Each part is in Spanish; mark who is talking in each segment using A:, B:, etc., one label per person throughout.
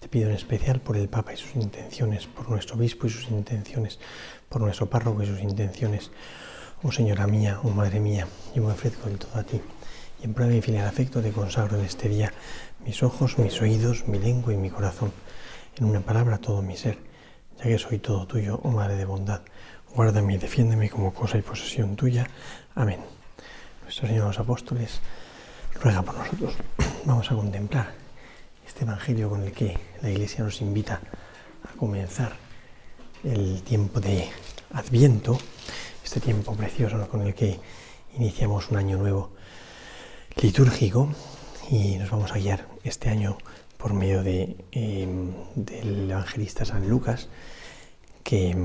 A: Te pido en especial por el Papa y sus intenciones, por nuestro obispo y sus intenciones, por nuestro párroco y sus intenciones. Oh Señora mía, oh Madre mía, yo me ofrezco del todo a ti. Y en prueba de mi filial afecto te consagro en este día mis ojos, mis oídos, mi lengua y mi corazón. En una palabra, todo mi ser, ya que soy todo tuyo, oh Madre de bondad. Guárdame y defiéndeme como cosa y posesión tuya. Amén. Nuestro Señor los apóstoles ruega por nosotros. Vamos a contemplar este Evangelio con el que la Iglesia nos invita a comenzar el tiempo de Adviento, este tiempo precioso con el que iniciamos un año nuevo litúrgico y nos vamos a guiar este año por medio em, del evangelista San Lucas, que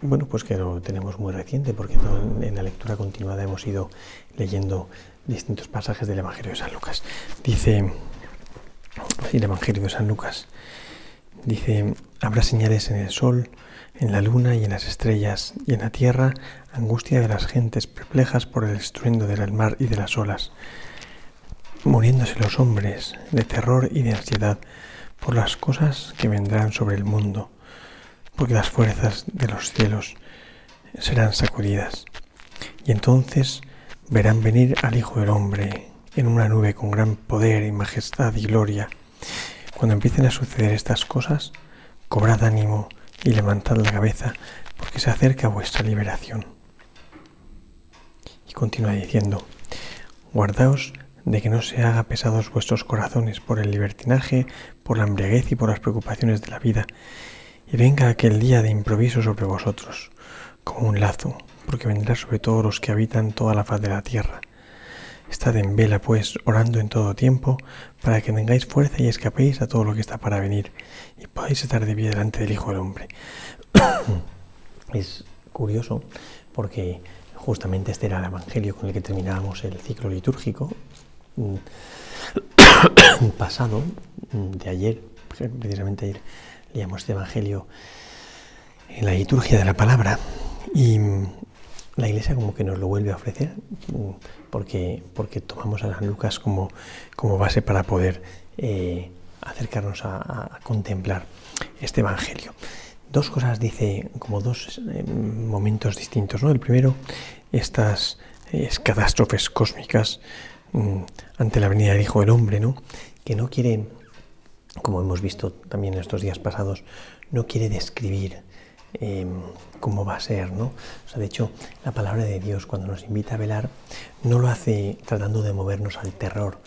A: bueno, pues que lo tenemos muy reciente porque en la lectura continuada hemos ido leyendo distintos pasajes del Evangelio de San Lucas. Dice el Evangelio de San Lucas. Dice, habrá señales en el sol, en la luna y en las estrellas, y en la tierra angustia de las gentes perplejas por el estruendo del mar y de las olas, muriéndose los hombres de terror y de ansiedad por las cosas que vendrán sobre el mundo, porque las fuerzas de los cielos serán sacudidas. Y entonces verán venir al Hijo del Hombre en una nube con gran poder y majestad y gloria. Cuando empiecen a suceder estas cosas, cobrad ánimo y levantad la cabeza, porque se acerca vuestra liberación. Y continúa diciendo, guardaos de que no se haga pesados vuestros corazones por el libertinaje, por la embriaguez y por las preocupaciones de la vida, y venga aquel día de improviso sobre vosotros, como un lazo, porque vendrá sobre todos los que habitan toda la faz de la tierra Estad en vela, pues, orando en todo tiempo, para que tengáis fuerza y escapéis a todo lo que está para venir, y podáis estar de pie delante del Hijo del Hombre. es curioso, porque justamente este era el Evangelio con el que terminábamos el ciclo litúrgico mm, pasado, mm, de ayer, precisamente ayer leíamos este Evangelio en la liturgia de la palabra, y la Iglesia como que nos lo vuelve a ofrecer mm, porque, porque tomamos a San Lucas como, como base para poder eh, acercarnos a, contemplar este Evangelio. Dos cosas dice, como dos eh, momentos distintos. ¿no? El primero, estas catástrofes cósmicas mm, ante la venida del Hijo del Hombre, ¿no? que no quiere, como hemos visto también en estos días pasados, no quiere describir Em, cómo va a ser, ¿no? O sea, de hecho, la palabra de Dios cuando nos invita a velar no lo hace tratando de movernos al terror,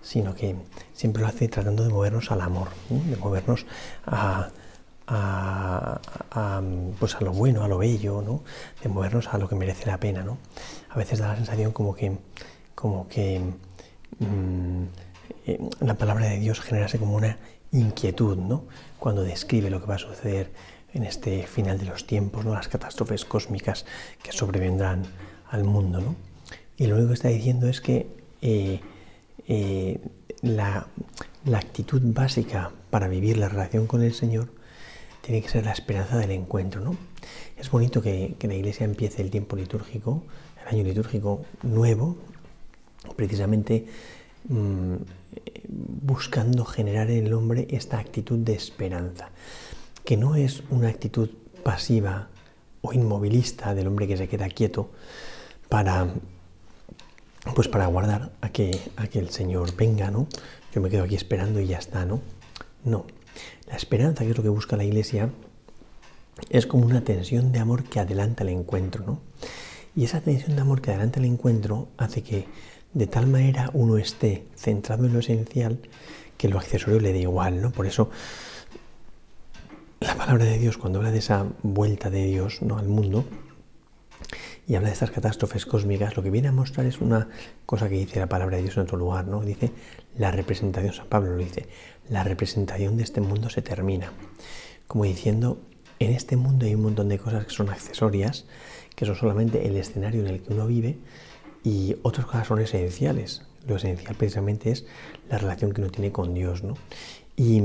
A: sino que siempre lo hace tratando de movernos al amor, de movernos a, pues a lo bueno, a lo bello, ¿no? de movernos a lo que merece la pena. ¿no? A veces da la sensación como que, como que mm, eh, la palabra de Dios generase como una inquietud ¿no? cuando describe lo que va a suceder en este final de los tiempos, ¿no? las catástrofes cósmicas que sobrevendrán al mundo. ¿no? Y lo único que está diciendo es que eh, eh, la, actitud básica para vivir la relación con el Señor tiene que ser la esperanza del encuentro. ¿no? Es bonito que, la Iglesia empiece el tiempo litúrgico, el año litúrgico nuevo, precisamente mm, buscando generar en el hombre esta actitud de esperanza que no es una actitud pasiva o inmovilista del hombre que se queda quieto para pues para aguardar a que, a que el Señor venga, ¿no? Yo me quedo aquí esperando y ya está, ¿no? No. La esperanza, que es lo que busca la Iglesia, es como una tensión de amor que adelanta el encuentro, ¿no? Y esa tensión de amor que adelanta el encuentro hace que de tal manera uno esté centrado en lo esencial que lo accesorio le dé igual, ¿no? Por eso la palabra de Dios, cuando habla de esa vuelta de Dios ¿no? al mundo y habla de estas catástrofes cósmicas, lo que viene a mostrar es una cosa que dice la palabra de Dios en otro lugar, ¿no? Dice la representación, San Pablo lo dice, la representación de este mundo se termina. Como diciendo, en este mundo hay un montón de cosas que son accesorias, que son solamente el escenario en el que uno vive, y otras cosas son esenciales. Lo esencial precisamente es la relación que uno tiene con Dios, ¿no? Y,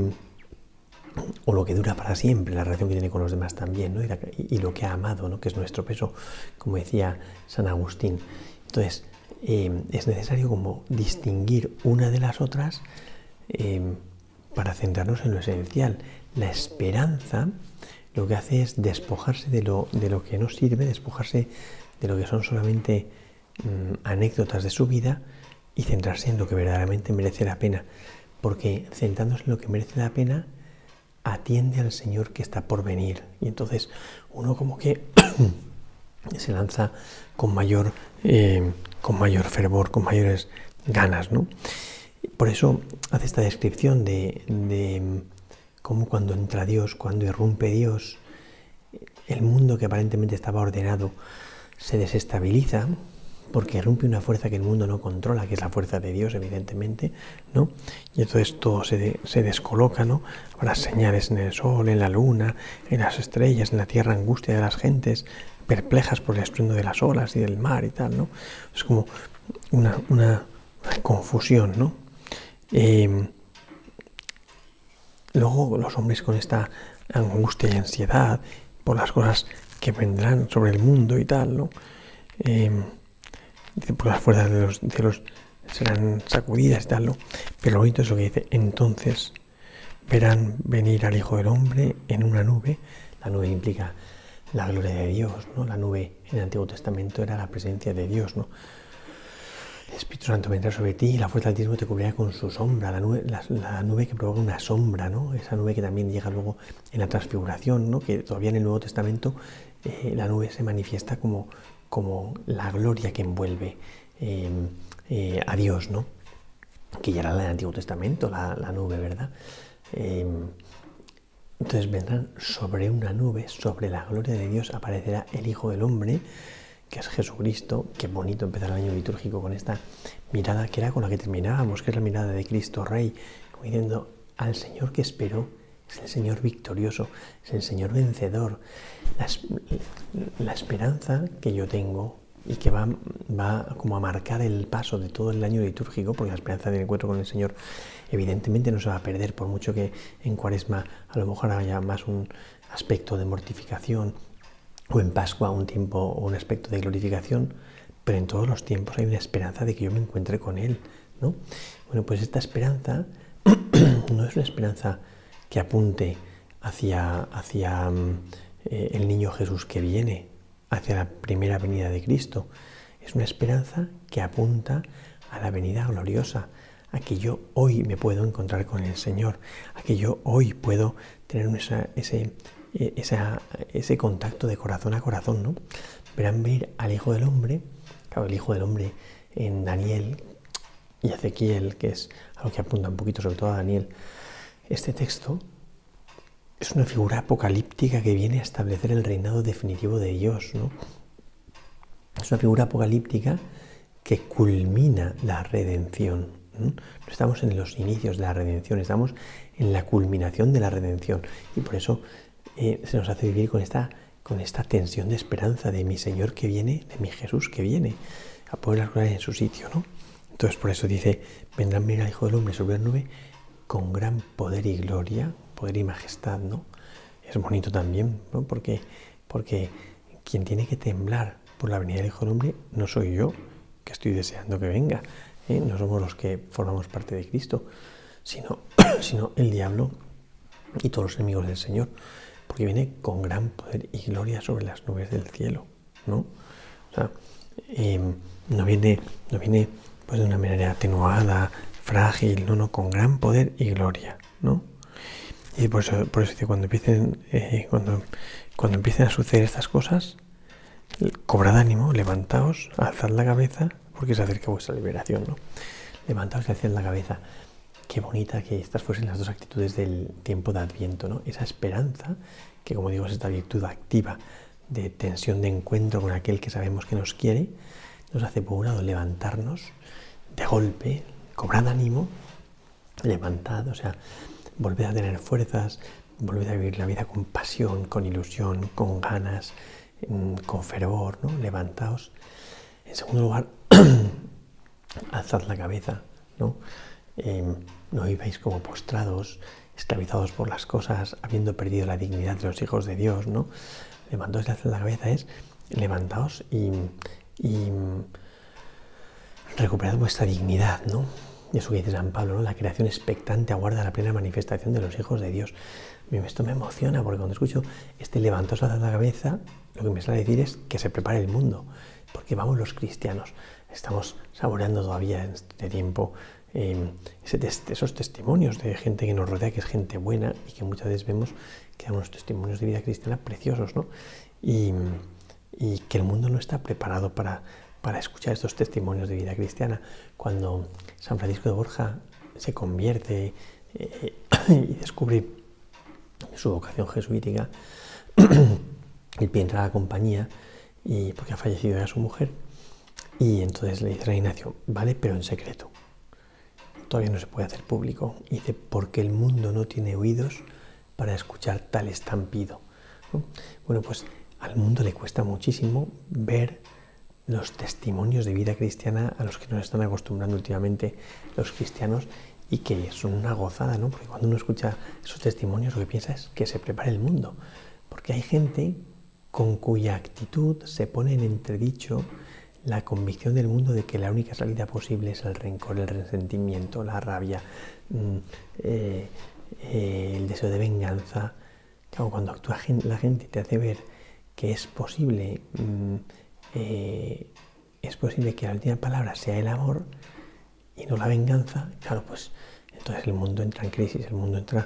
A: o lo que dura para siempre, la relación que tiene con los demás también, ¿no? y, lo que ha amado, ¿no? que es nuestro peso, como decía San Agustín. Entonces, eh, es necesario como distinguir una de las otras eh, para centrarnos en lo esencial. La esperanza lo que hace es despojarse de lo, de lo que no sirve, despojarse de lo que son solamente mm, anécdotas de su vida y centrarse en lo que verdaderamente merece la pena. Porque centrándose en lo que merece la pena, atiende al Señor que está por venir. Y entonces uno como que se lanza con mayor, eh, con mayor fervor, con mayores ganas. ¿no? Por eso hace esta descripción de, de cómo cuando entra Dios, cuando irrumpe Dios, el mundo que aparentemente estaba ordenado se desestabiliza porque irrumpe una fuerza que el mundo no controla, que es la fuerza de Dios, evidentemente, ¿no? Y entonces todo se, se descoloca, ¿no? Habrá señales en el sol, en la luna, en las estrellas, en la tierra, angustia de las gentes, perplejas por el estruendo de las olas y del mar y tal, ¿no? Es como una, una confusión, ¿no? Em, luego los hombres con esta angustia y ansiedad por las cosas que vendrán sobre el mundo y tal, ¿no? Em, por las fuerzas de los cielos serán sacudidas y tal. Pero lo bonito es lo que dice, entonces verán venir al Hijo del Hombre en una nube. La nube implica la gloria de Dios, ¿no? La nube en el Antiguo Testamento era la presencia de Dios, ¿no? El Espíritu Santo vendrá sobre ti y la fuerza del Altísimo te cubrirá con su sombra, la nube, la, nube, que provoca una sombra, ¿no? Esa nube que también llega luego en la transfiguración, ¿no? Que todavía en el Nuevo Testamento eh, la nube se manifiesta como, como la gloria que envuelve em, eh, a Dios, ¿no? Que ya era en el Antiguo Testamento, la, nube, ¿verdad? Em, entonces vendrán sobre una nube, sobre la gloria de Dios, aparecerá el Hijo del Hombre, que es Jesucristo. Qué bonito empezar el año litúrgico con esta mirada que era con la que terminábamos, que es la mirada de Cristo Rey, como diciendo al Señor que esperó, es el Señor victorioso, es el Señor vencedor. La, esperanza que yo tengo y que va, va, como a marcar el paso de todo el año litúrgico, porque la esperanza del encuentro con el Señor evidentemente no se va a perder, por mucho que en cuaresma a lo mejor haya más un aspecto de mortificación o en Pascua un tiempo o un aspecto de glorificación, pero en todos los tiempos hay una esperanza de que yo me encuentre con Él, ¿no? Bueno, pues esta esperanza no es una esperanza que apunte hacia, hacia mm, eh, el niño Jesús que viene, hacia la primera venida de Cristo. Es una esperanza que apunta a la venida gloriosa, a que yo hoy me puedo encontrar con el Señor, a que yo hoy puedo tener ese, e, ese contacto de corazón a corazón, ¿no? Verán venir al Hijo del Hombre, el Hijo del Hombre en Daniel y Ezequiel, que es a lo que apunta un poquito, sobre todo a Daniel, este texto es una figura apocalíptica que viene a establecer el reinado definitivo de Dios, ¿no? Es una figura apocalíptica que culmina la redención. ¿no? estamos en los inicios de la redención, estamos en la culminación de la redención. Y por eso eh, se nos hace vivir con esta, con esta tensión de esperanza de mi Señor que viene, de mi Jesús que viene, a poner las cosas en su sitio. ¿no? Entonces por eso dice, vendrán venir al Hijo del Hombre sobre la nube con gran poder y gloria, poder y majestad, ¿no? Es bonito también, ¿no? Porque, porque quien tiene que temblar por la venida del Hijo del Hombre no soy yo, que estoy deseando que venga, ¿eh? no somos los que formamos parte de Cristo, sino, sino el diablo y todos los enemigos del Señor, porque viene con gran poder y gloria sobre las nubes del cielo, ¿no? O sea, em, no viene, no viene pues de una manera atenuada, frágil, no, no, con gran poder y gloria, ¿no? Y por eso, por eso cuando empiecen, eh, cuando, cuando empiecen a suceder estas cosas, cobrad ánimo, levantaos, alzad la cabeza, porque se acerca vuestra liberación, ¿no? Levantaos y alzad la cabeza. Qué bonita que estas fuesen las dos actitudes del tiempo de Adviento, ¿no? Esa esperanza, que como digo es esta virtud activa de tensión de encuentro con aquel que sabemos que nos quiere, nos hace por un lado levantarnos de golpe, cobrad ánimo, levantad, o sea, volved a tener fuerzas, volved a vivir la vida con pasión, con ilusión, con ganas, mm, con fervor, ¿no? Levantaos. En segundo lugar, alzad la cabeza, ¿no? Em, no viváis como postrados, esclavizados por las cosas, habiendo perdido la dignidad de los hijos de Dios, ¿no? Levantaos y alzad la cabeza es levantaos y, y recuperad vuestra dignidad, ¿no? Eso que dice San Pablo, ¿no? La creación expectante aguarda la plena manifestación de los hijos de Dios. Esto me emociona porque cuando escucho este levantaos a la cabeza, lo que me sale a decir es que se prepare el mundo, porque vamos los cristianos, estamos saboreando todavía en este tiempo eh, esos testimonios de gente que nos rodea, que es gente buena y que muchas veces vemos que dan unos testimonios de vida cristiana preciosos, ¿no? Y que el mundo no está preparado para, para escuchar estos testimonios de vida cristiana. Cuando San Francisco de Borja se convierte eh, y descubre su vocación jesuítica, él piensa a la compañía y porque ha fallecido ya su mujer y entonces le dice a Ignacio, vale, pero en secreto. Todavía no se puede hacer público. Y dice, porque el mundo no tiene oídos para escuchar tal estampido. Bueno, pues al mundo le cuesta muchísimo ver los testimonios de vida cristiana a los que nos están acostumbrando últimamente los cristianos y que son una gozada, ¿no? Porque cuando uno escucha esos testimonios lo que piensa es que se prepare el mundo, porque hay gente con cuya actitud se pone en entredicho la convicción del mundo de que la única salida posible es el rencor, el resentimiento, la rabia, mm, eh, eh, el deseo de venganza. cuando actúa la gente te hace ver que es posible, mm, eh, es posible que la última palabra sea el amor y no la venganza, claro, pues entonces el mundo entra en crisis, el mundo entra,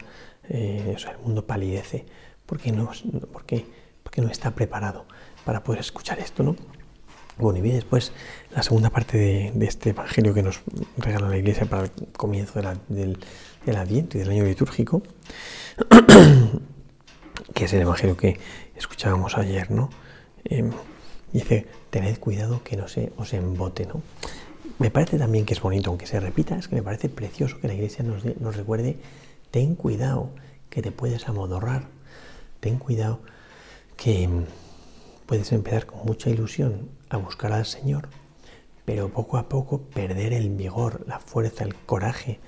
A: o sea, el mundo palidece, porque no, porque, porque no está preparado para poder escuchar esto, ¿no? Bueno, y bien después la segunda parte de, este evangelio que nos regala la iglesia para el comienzo del, Adviento y del año litúrgico, que es el evangelio que escuchábamos ayer, ¿no? Em, dice, tened cuidado que no se os embote, ¿no? Me parece también que es bonito, aunque se repita, es que me parece precioso que la iglesia nos, nos recuerde, ten cuidado que te puedes amodorrar, ten cuidado que puedes empezar con mucha ilusión a buscar al Señor, pero poco a poco perder el vigor, la fuerza, el coraje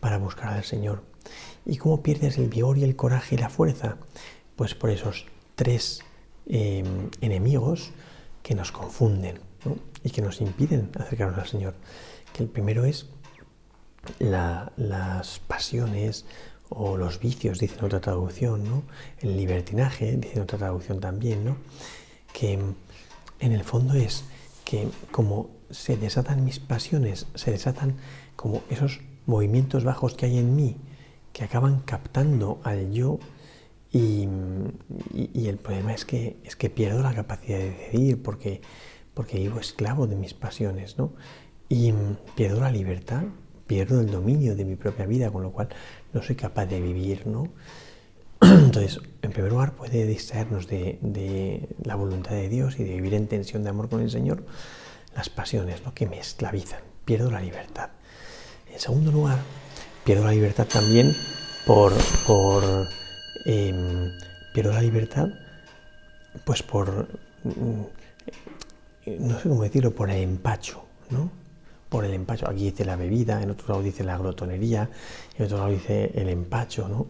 A: para buscar al Señor. ¿Y cómo pierdes el vigor y el coraje y la fuerza? Pues por esos tres em, enemigos que nos confunden y que nos impiden acercarnos al Señor. Que el primero es las pasiones o los vicios, dice en otra traducción, el libertinaje, dice en otra traducción también, ¿no? que en el fondo es que como se desatan mis pasiones, se desatan como esos movimientos bajos que hay en mí, que acaban captando al yo y, el problema es que, es que pierdo la capacidad de decidir porque, porque vivo esclavo de mis pasiones, ¿no? Y pierdo la libertad, pierdo el dominio de mi propia vida, con lo cual no soy capaz de vivir, ¿no? Entonces, en primer lugar, puede distraernos de, la voluntad de Dios y de vivir en tensión de amor con el Señor las pasiones ¿no? que me esclavizan, pierdo la libertad. En segundo lugar, pierdo la libertad también por, por em, pierdo la libertad, pues por, mm, no sé cómo decirlo, por el empacho, ¿no? Por el empacho. Aquí dice la bebida, en otro lado dice la glotonería, en otro lado dice el empacho, ¿no?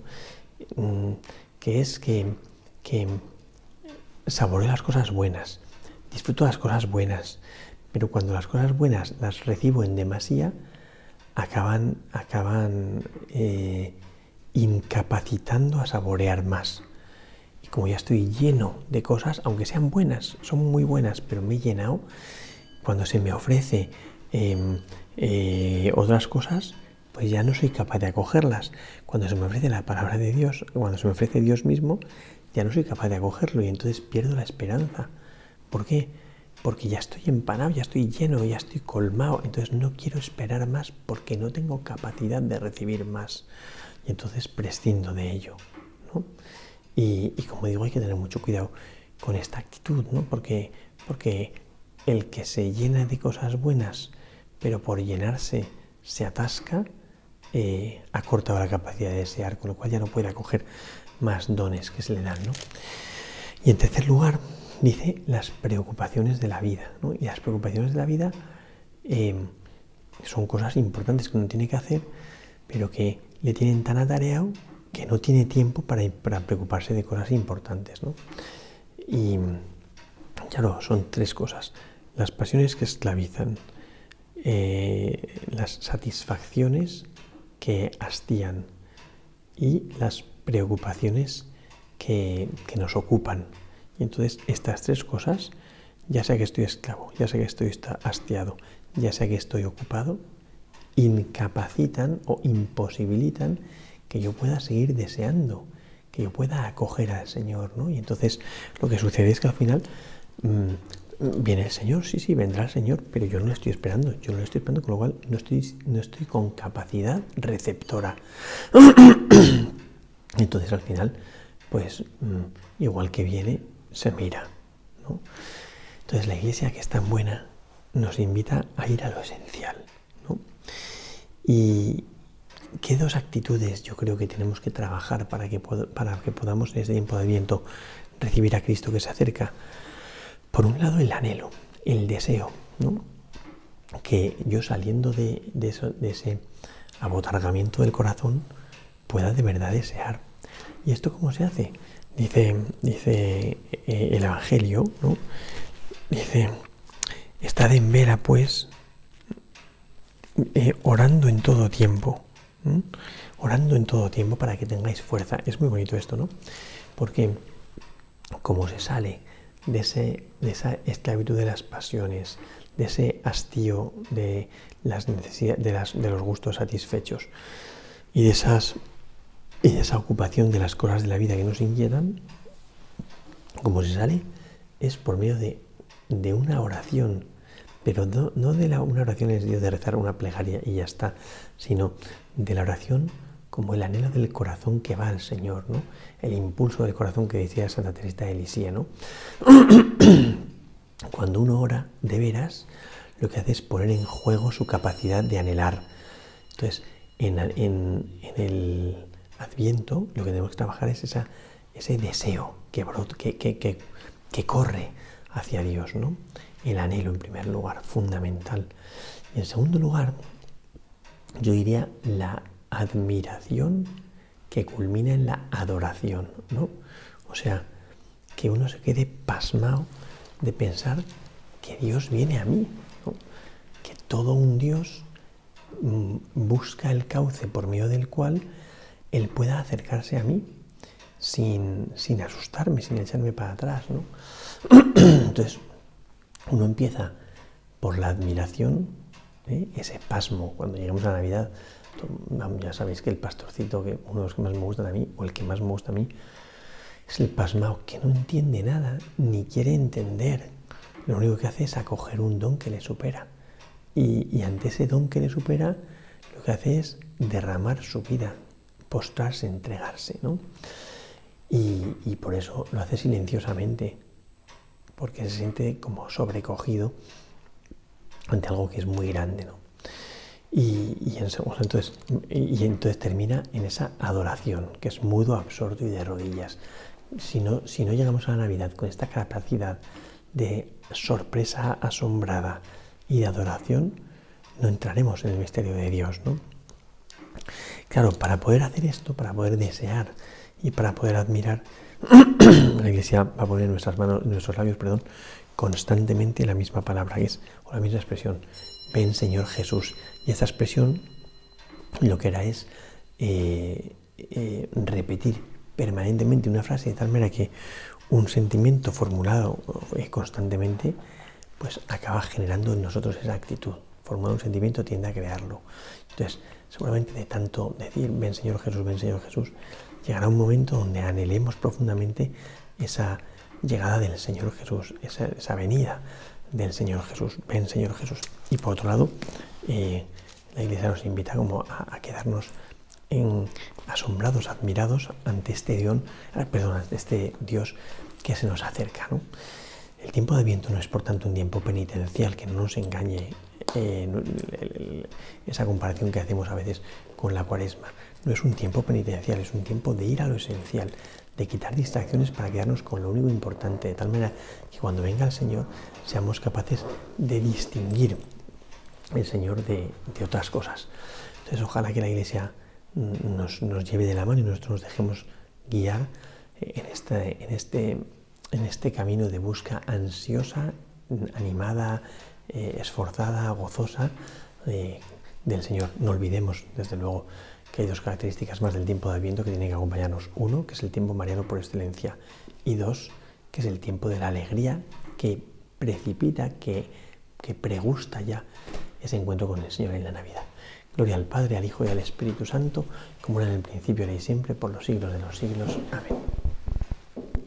A: Mm, que es que, que saboreo las cosas buenas, disfruto las cosas buenas, pero cuando las cosas buenas las recibo en demasía, acaban, acaban eh, incapacitando a saborear más. Y como ya estoy lleno de cosas, aunque sean buenas, son muy buenas, pero me he llenado, cuando se me ofrece em, eh, otras cosas, pues ya no soy capaz de acogerlas. Cuando se me ofrece la palabra de Dios, cuando se me ofrece Dios mismo, ya no soy capaz de acogerlo y entonces pierdo la esperanza. ¿Por qué? Porque ya estoy empanado, ya estoy lleno, ya estoy colmado, entonces no quiero esperar más porque no tengo capacidad de recibir más. Y entonces prescindo de ello. Y, como digo, hay que tener mucho cuidado con esta actitud, ¿no? porque, porque el que se llena de cosas buenas, pero por llenarse se atasca, eh, ha cortado la capacidad de desear, con lo cual ya no puede acoger más dones que se le dan. ¿no? Y en tercer lugar, dice las preocupaciones de la vida. ¿no? Y las preocupaciones de la vida em, son cosas importantes que uno tiene que hacer, pero que le tienen tan atareado que no tiene tiempo para, para preocuparse de cosas importantes. ¿no? Y claro, son tres cosas. Las pasiones que esclavizan, eh, las satisfacciones que hastían y las preocupaciones que, nos ocupan. Y entonces estas tres cosas, ya sea que estoy esclavo, ya sea que estoy hastiado, ya sea que estoy ocupado, incapacitan o imposibilitan que yo pueda seguir deseando, que yo pueda acoger al Señor. ¿no? Y entonces lo que sucede es que al final mm, viene el Señor, sí, sí, vendrá el Señor, pero yo no lo estoy esperando, yo no lo estoy esperando, con lo cual no estoy, no estoy con capacidad receptora. entonces al final pues mm, igual que viene, se mira. Entonces la iglesia que es tan buena nos invita a ir a lo esencial. Y qué dos actitudes yo creo que tenemos que trabajar para que, para que podamos en este tiempo de viento recibir a Cristo que se acerca. Por un lado el anhelo, el deseo, que yo saliendo de, de ese abotargamiento del corazón pueda de verdad desear ¿Y esto cómo se hace? Dice, dice eh, el Evangelio, ¿no? Dice, estad en vera pues eh, orando en todo tiempo, orando en todo tiempo para que tengáis fuerza. Es muy bonito esto, ¿no? Porque como se sale de, ese, de esa esclavitud de las pasiones, de ese hastío de, las necesidades, de, las, de los gustos satisfechos y de esas y esa ocupación de las cosas de la vida que nos inquietan, como se sale, es por medio de, una oración, pero no, de la, una oración es de rezar una plegaria y ya está, sino de la oración como el anhelo del corazón que va al Señor, ¿no? el impulso del corazón que decía Santa Teresa de Elisía. ¿no? Cuando uno ora de veras, lo que hace es poner en juego su capacidad de anhelar. Entonces, en el, Adviento, lo que tenemos que trabajar es ese deseo que, que, que, corre hacia Dios, ¿no? El anhelo en primer lugar, fundamental. Y en segundo lugar, yo diría la admiración que culmina en la adoración, ¿no? O sea, que uno se quede pasmado de pensar que Dios viene a mí, que todo un Dios mm, busca el cauce por medio del cual él pueda acercarse a mí sin, asustarme, sin echarme para atrás. ¿no? Entonces, uno empieza por la admiración, ¿eh? ese pasmo, cuando llegamos a Navidad, ya sabéis que el pastorcito, que uno de los que más me gustan a mí, o el que más me gusta a mí, es el pasmado que no entiende nada, ni quiere entender. Lo único que hace es acoger un don que le supera. Y, y ante ese don que le supera, lo que hace es derramar su vida, postrarse, entregarse, ¿no? Y, por eso lo hace silenciosamente, porque se siente como sobrecogido ante algo que es muy grande, ¿no? Y, entonces, entonces termina en esa adoración, que es mudo, absorto y de rodillas. Si no, si no llegamos a la Navidad con esta capacidad de sorpresa asombrada y de adoración, no entraremos en el misterio de Dios, ¿no? Claro, para poder hacer esto, para poder desear y para poder admirar, la Iglesia va a poner en nuestras manos, nuestros labios, perdón, constantemente la misma palabra, es, o la misma expresión, ven Señor Jesús. Y esta expresión lo que era es eh, eh, repetir permanentemente una frase de tal manera que un sentimiento formulado eh, constantemente, pues acaba generando en nosotros esa actitud. Formar un sentimiento tiende a crearlo. Entonces, seguramente de tanto decir, ven Señor Jesús, ven Señor Jesús, llegará un momento donde anhelemos profundamente esa llegada del Señor Jesús, esa, venida del Señor Jesús, ven Señor Jesús. Y por otro lado, eh, la Iglesia nos invita como a, quedarnos asombrados, admirados ante este Dios, ah, perdón, este Dios que se nos acerca. El tiempo de viento no es por tanto un tiempo penitencial, que no nos engañe esa comparación que hacemos a veces con la cuaresma. no es un tiempo penitencial, es un tiempo de ir a lo esencial, de quitar distracciones para quedarnos con lo único importante, de tal manera que cuando venga el Señor seamos capaces de distinguir el Señor de, otras cosas. Entonces ojalá que la Iglesia nos, lleve de la mano y nosotros nos dejemos guiar en este, en este, en este camino de busca ansiosa, animada, eh, esforzada, gozosa eh, del Señor. No olvidemos, desde luego, que hay dos características más del tiempo de Adviento que tienen que acompañarnos. Uno, que es el tiempo mariano por excelencia. Y dos, que es el tiempo de la alegría que precipita, que, que pregusta ya ese encuentro con el Señor en la Navidad. Gloria al Padre, al Hijo y al Espíritu Santo, como era en el principio, ahora y siempre, por los siglos de los siglos. Amén.